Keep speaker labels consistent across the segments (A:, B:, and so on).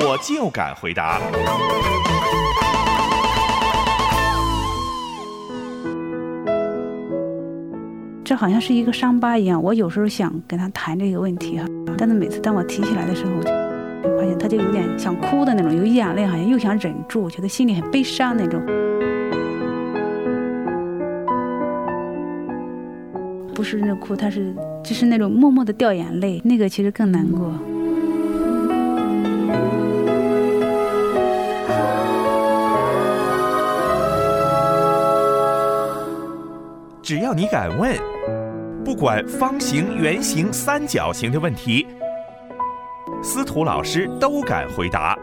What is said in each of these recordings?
A: 我就敢回答。
B: 这好像是一个伤疤一样。我有时候想跟他谈这个问题哈，但是每次当我提起来的时候，我就发现他就有点想哭的那种，有眼泪，好像又想忍住，觉得心里很悲伤那种。不是那哭，他是就是那种默默的掉眼泪，那个其实更难过。
A: 只要你敢问，不管方形、圆形、三角形的问题，司徒老师都敢回答。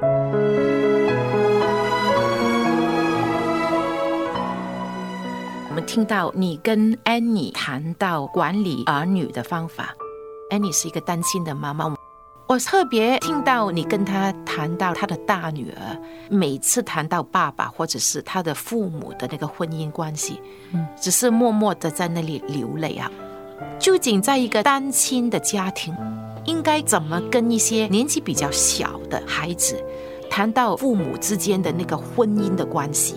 C: 我们听到你跟安妮谈到管理儿女的方法，安妮是一个单亲的妈妈。我特别听到你跟他谈到他的大女儿，每次谈到爸爸或者是他的父母的那个婚姻关系，嗯，只是默默的在那里流泪啊。究竟在一个单亲的家庭，应该怎么跟一些年纪比较小的孩子谈到父母之间的那个婚姻的关系？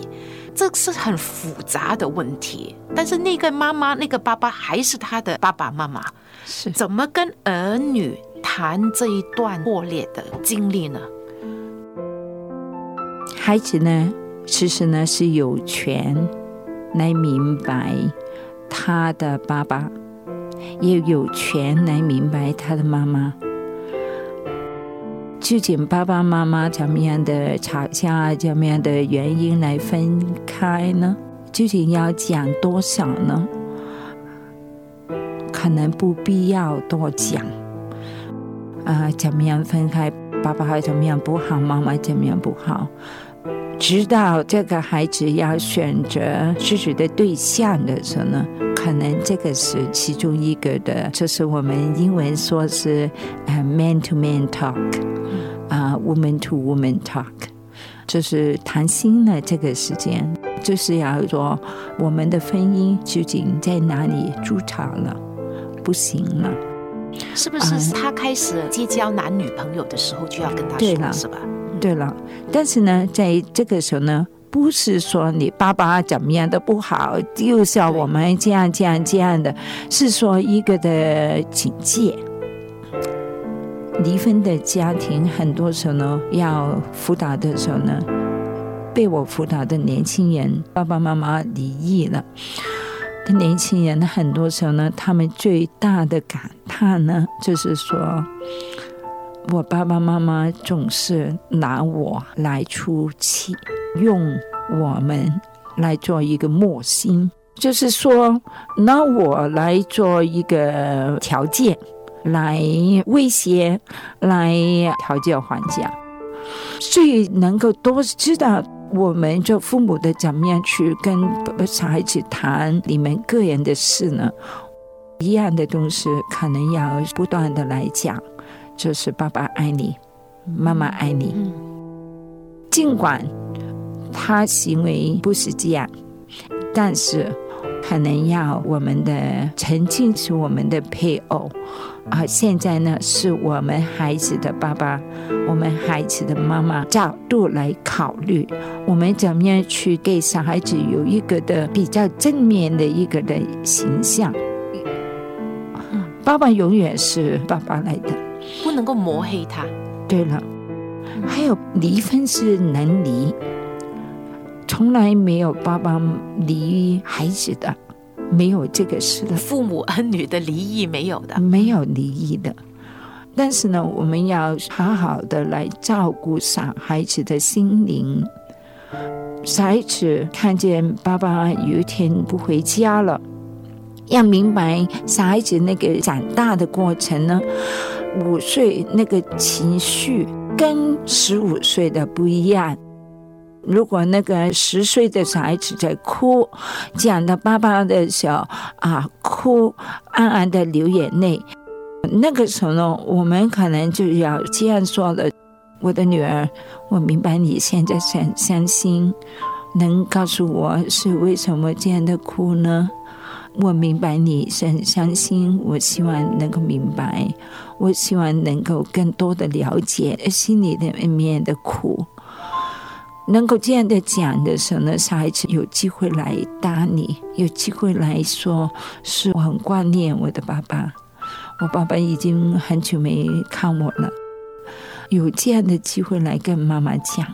C: 这是很复杂的问题。但是那个妈妈、那个爸爸还是他的爸爸妈妈，
D: 是
C: 怎么跟儿女？谈这一段破裂的经历呢？
D: 孩子呢，其实呢是有权来明白他的爸爸，也有权来明白他的妈妈。究竟爸爸妈妈怎么样的吵架，怎么样的原因来分开呢？究竟要讲多少呢？可能不必要多讲。啊，怎么样分开？爸爸怎么样不好？妈妈怎么样不好？直到这个孩子要选择自己的对象的时候呢，可能这个是其中一个的，就是我们英文说是呃 man to man talk，啊 woman to woman talk，就是谈心的这个时间，就是要说我们的婚姻究竟在哪里筑巢了，不行了。
C: 是不是他开始结交男女朋友的时候就要跟他说，是吧？
D: 对了，但是呢，在这个时候呢，不是说你爸爸怎么样的不好，又像我们这样这样这样的，是说一个的警戒。离婚的家庭很多时候呢，要辅导的时候呢，被我辅导的年轻人爸爸妈妈离异了。年轻人很多时候呢，他们最大的感叹呢，就是说，我爸爸妈妈总是拿我来出气，用我们来做一个磨心，就是说拿我来做一个条件，来威胁，来讨价还价，最能够多知道。我们做父母的怎么样去跟小孩子谈你们个人的事呢？一样的东西可能要不断的来讲，就是爸爸爱你，妈妈爱你。尽管他行为不是这样，但是可能要我们的曾经是我们的配偶。啊，现在呢是我们孩子的爸爸，我们孩子的妈妈角度来考虑，我们怎么样去给小孩子有一个的比较正面的一个的形象？爸爸永远是爸爸来的，
C: 不能够抹黑他。
D: 对了，还有离婚是能离，从来没有爸爸离孩子的。没有这个事的，
C: 父母儿女的离异没有的，
D: 没有离异的。但是呢，我们要好好的来照顾小孩子的心灵。小孩子看见爸爸有一天不回家了，要明白小孩子那个长大的过程呢，五岁那个情绪跟十五岁的不一样。如果那个十岁的小孩子在哭，讲到爸爸的时候啊，哭，暗暗的流眼泪，那个时候呢，我们可能就要这样说了：我的女儿，我明白你现在想伤心，能告诉我是为什么这样的哭呢？我明白你是很伤心，我希望能够明白，我希望能够更多的了解心里的面的苦。能够这样的讲的时候呢，小孩子有机会来搭你，有机会来说，是我很挂念我的爸爸，我爸爸已经很久没看我了。有这样的机会来跟妈妈讲，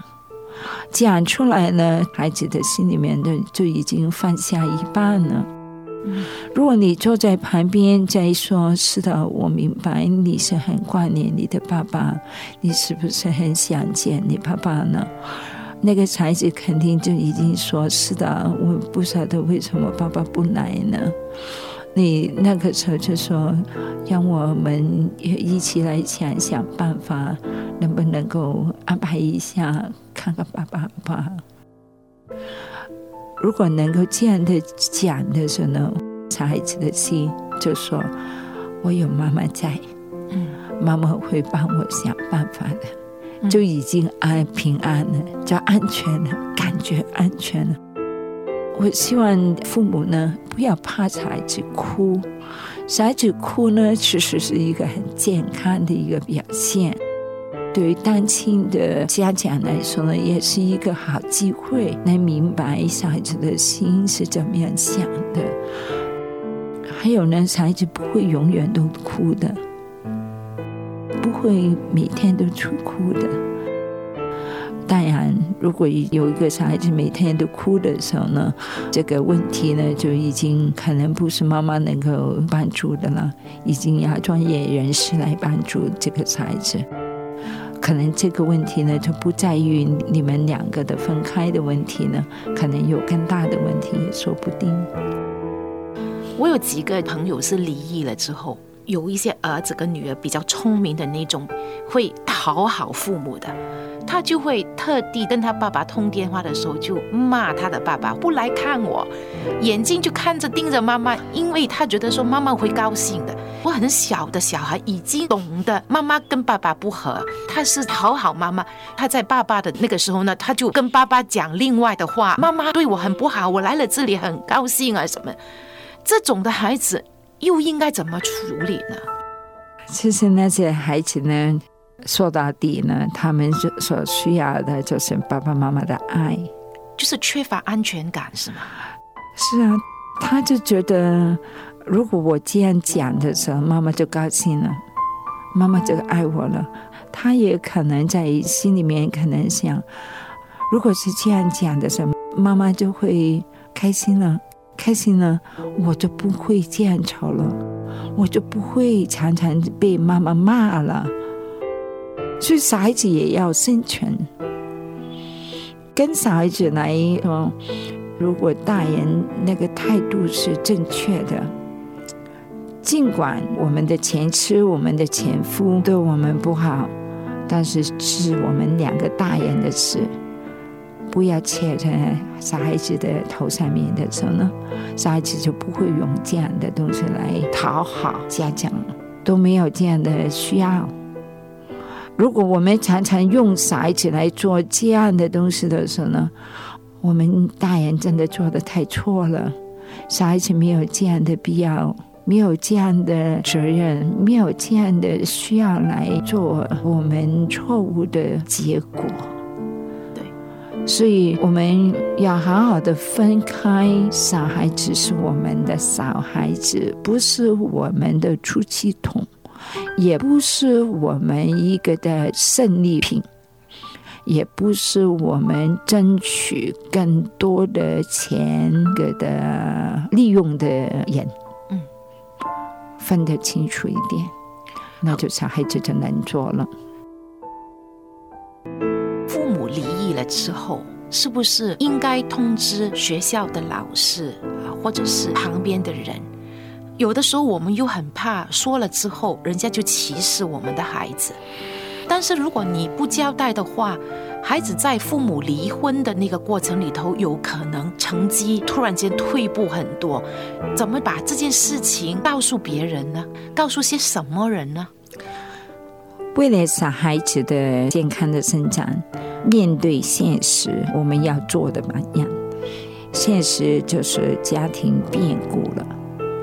D: 讲出来呢，孩子的心里面的就已经放下一半了。如果你坐在旁边再说，是的，我明白你是很挂念你的爸爸，你是不是很想见你爸爸呢？那个孩子肯定就已经说：“是的，我不晓得为什么爸爸不来呢？”你那个时候就说：“让我们一起来想想办法，能不能够安排一下看看爸爸吧？”如果能够这样的讲的时候呢，小孩子的心就说：“我有妈妈在，嗯，妈妈会帮我想办法的。”就已经安平安了，叫安全了，感觉安全了。我希望父母呢不要怕小孩子哭，小孩子哭呢其实是一个很健康的一个表现。对于单亲的家长来说呢，也是一个好机会，能明白小孩子的心是怎么样想的。还有呢，小孩子不会永远都哭的。不会每天都出哭的。当然，如果有一个小孩子每天都哭的时候呢，这个问题呢就已经可能不是妈妈能够帮助的了，已经要专业人士来帮助这个小孩子。可能这个问题呢就不在于你们两个的分开的问题呢，可能有更大的问题也说不定。
C: 我有几个朋友是离异了之后。有一些儿子跟女儿比较聪明的那种，会讨好父母的，他就会特地跟他爸爸通电话的时候就骂他的爸爸不来看我，眼睛就看着盯着妈妈，因为他觉得说妈妈会高兴的。我很小的小孩已经懂得妈妈跟爸爸不和，他是讨好妈妈。他在爸爸的那个时候呢，他就跟爸爸讲另外的话，妈妈对我很不好，我来了这里很高兴啊什么，这种的孩子。又应该怎么处理呢？
D: 其实那些孩子呢，说到底呢，他们所所需要的就是爸爸妈妈的爱，
C: 就是缺乏安全感，是吗？
D: 是啊，他就觉得，如果我这样讲的时候，妈妈就高兴了，妈妈就爱我了。他也可能在心里面可能想，如果是这样讲的时候，妈妈就会开心了。开心了，我就不会这样吵了，我就不会常常被妈妈骂了。所以小孩子也要生存，跟小孩子来说，如果大人那个态度是正确的，尽管我们的前妻、我们的前夫对我们不好，但是是我们两个大人的事。不要切在小孩子的头上面的时候呢，小孩子就不会用这样的东西来讨好家长，都没有这样的需要。如果我们常常用小孩子来做这样的东西的时候呢，我们大人真的做的太错了。小孩子没有这样的必要，没有这样的责任，没有这样的需要来做我们错误的结果。所以我们要好好的分开，小孩子是我们的小孩子，不是我们的出气筒，也不是我们一个的胜利品，也不是我们争取更多的钱给的利用的人。嗯，分得清楚一点，那就小孩子就能做了。
C: 了之后，是不是应该通知学校的老师啊，或者是旁边的人，有的时候我们又很怕说了之后，人家就歧视我们的孩子。但是如果你不交代的话，孩子在父母离婚的那个过程里头，有可能成绩突然间退步很多。怎么把这件事情告诉别人呢？告诉些什么人呢？
D: 为了小孩子的健康的生长，面对现实，我们要做的榜样。现实就是家庭变故了，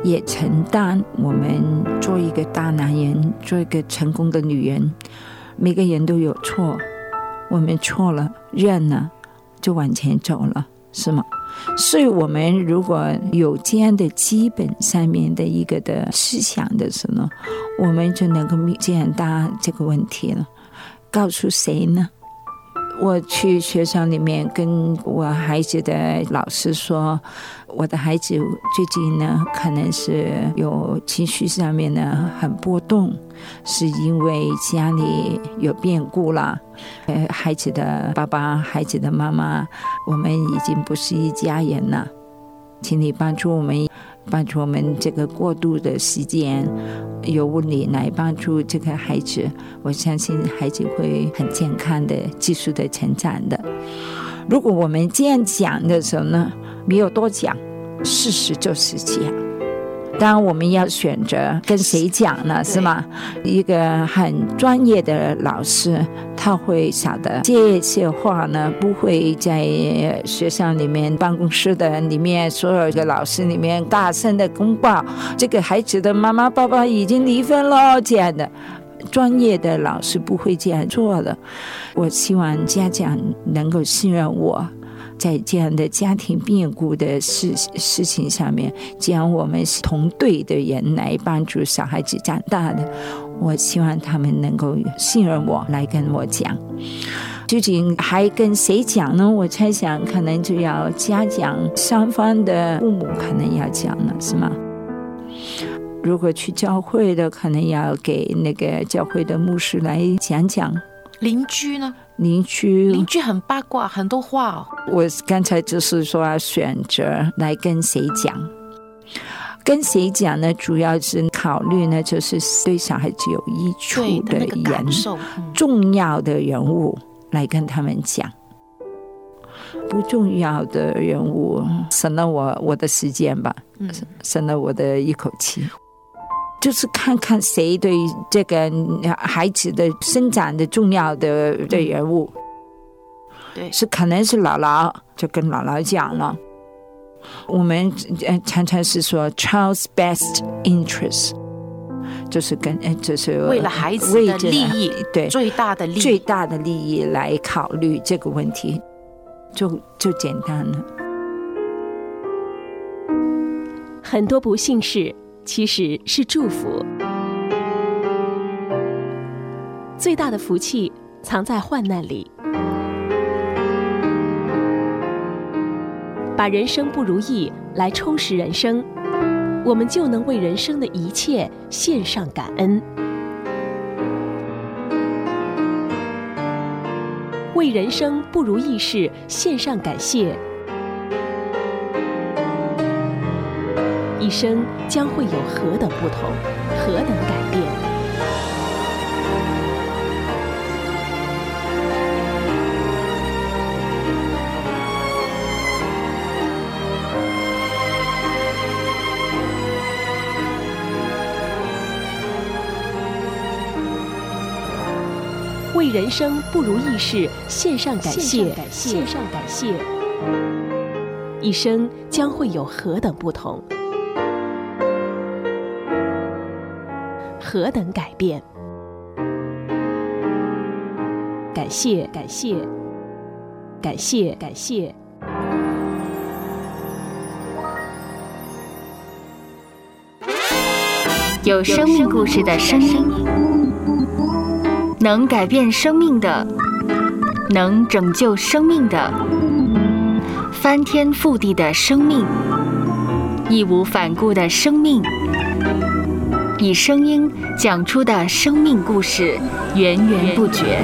D: 也承担我们做一个大男人，做一个成功的女人。每个人都有错，我们错了，认了，就往前走了，是吗？所以，我们如果有这样的基本上面的一个的思想的时候，我们就能够解答这个问题了。告诉谁呢？我去学校里面跟我孩子的老师说，我的孩子最近呢，可能是有情绪上面呢很波动，是因为家里有变故了。呃，孩子的爸爸、孩子的妈妈，我们已经不是一家人了，请你帮助我们。帮助我们这个过渡的时间，由你来帮助这个孩子，我相信孩子会很健康的、技术的成长的。如果我们这样讲的时候呢，没有多讲，事实就是这样。当然，我们要选择跟谁讲呢？是吗？一个很专业的老师，他会晓得这些话呢，不会在学校里面、办公室的里面，所有的老师里面大声的公报，这个孩子的妈妈、爸爸已经离婚了这样的。专业的老师不会这样做的。我希望家长能够信任我。在这样的家庭变故的事事情上面，既然我们是同队的人来帮助小孩子长大的，我希望他们能够信任我来跟我讲。究竟还跟谁讲呢？我猜想可能就要家长双方的父母可能要讲了，是吗？如果去教会的，可能要给那个教会的牧师来讲讲。
C: 邻居呢？
D: 邻居，
C: 邻居很八卦，很多话哦。
D: 我刚才就是说要选择来跟谁讲，跟谁讲呢？主要是考虑呢，就是对小孩子有益处的人，重要的人物来跟他们讲，不重要的人物省了我我的时间吧，省了我的一口气。就是看看谁对这个孩子的生长的重要的的人物，
C: 对，
D: 是可能是姥姥，就跟姥姥讲了。我们常常是说 child's best interest，就是跟就是
C: 为了孩子的利益，
D: 对
C: 最大的利益
D: 最大的利益来考虑这个问题，就就简单了。
E: 很多不幸事。其实是祝福。最大的福气藏在患难里，把人生不如意来充实人生，我们就能为人生的一切献上感恩，为人生不如意事献上感谢。一生将会有何等不同，何等改变？为人生不如意事献上感谢，献上感谢。一生将会有何等不同？何等改变！感谢，感谢，感谢，感谢。
F: 有生命故事的声音，能改变生命的，能拯救生命的，翻天覆地的生命，义无反顾的生命。以声音讲出的生命故事，源源不绝。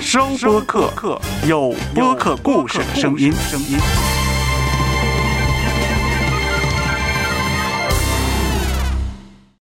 A: 收播客，有播客故事的声音。声音。